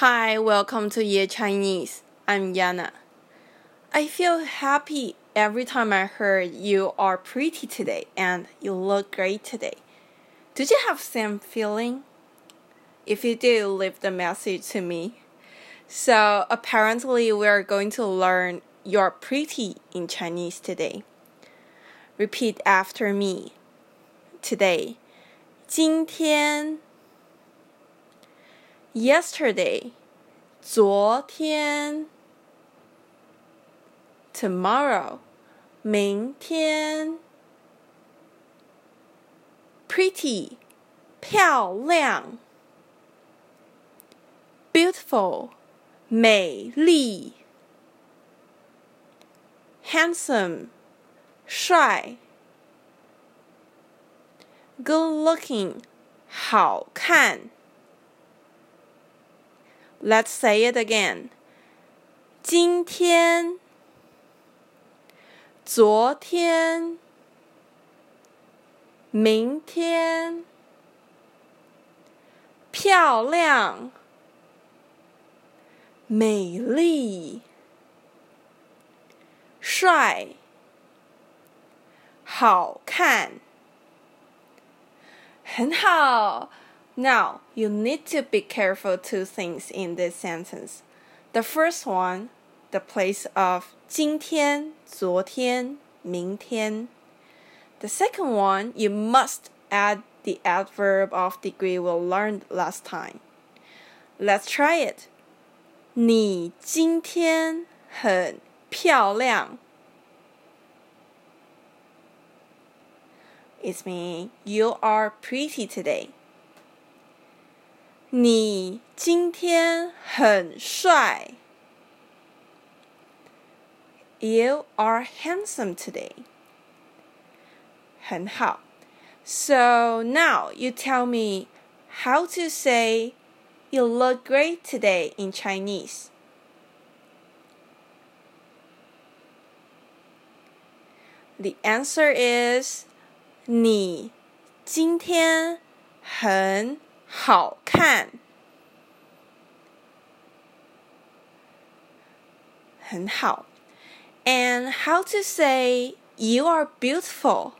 Hi, welcome to Ye Chinese. I'm Yana. I feel happy every time I heard you are pretty today and you look great today. Did you have same feeling? If you do, leave the message to me. So apparently we are going to learn you're pretty in Chinese today. Repeat after me. Today. 今天 yesterday 昨天 tomorrow 明天 pretty 漂亮 beautiful 美丽 handsome 帅 good looking 好看 Let's say it again. 今天，昨天，明天，漂亮，美丽，帅，好看，很好。Now, you need to be careful two things in this sentence. The first one, the place of 今天,昨天,明天. The second one, you must add the adverb of degree we learned last time. Let's try it. 你今天很漂亮. It's me. You are pretty today. 你今天很帅。You are handsome today. 很好。So now you tell me how to say you look great today in Chinese. The answer is 你今天很 好看，很好。And how to say you are beautiful?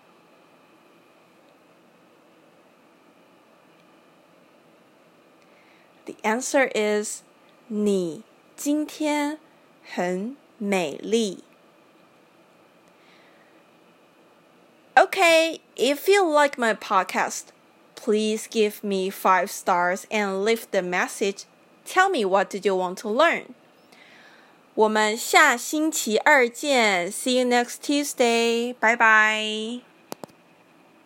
The answer is 你今天很美丽。Okay, if you like my podcast please give me five stars and leave the message. Tell me what did you want to learn. 我们下星期二见。See you next Tuesday. Bye bye.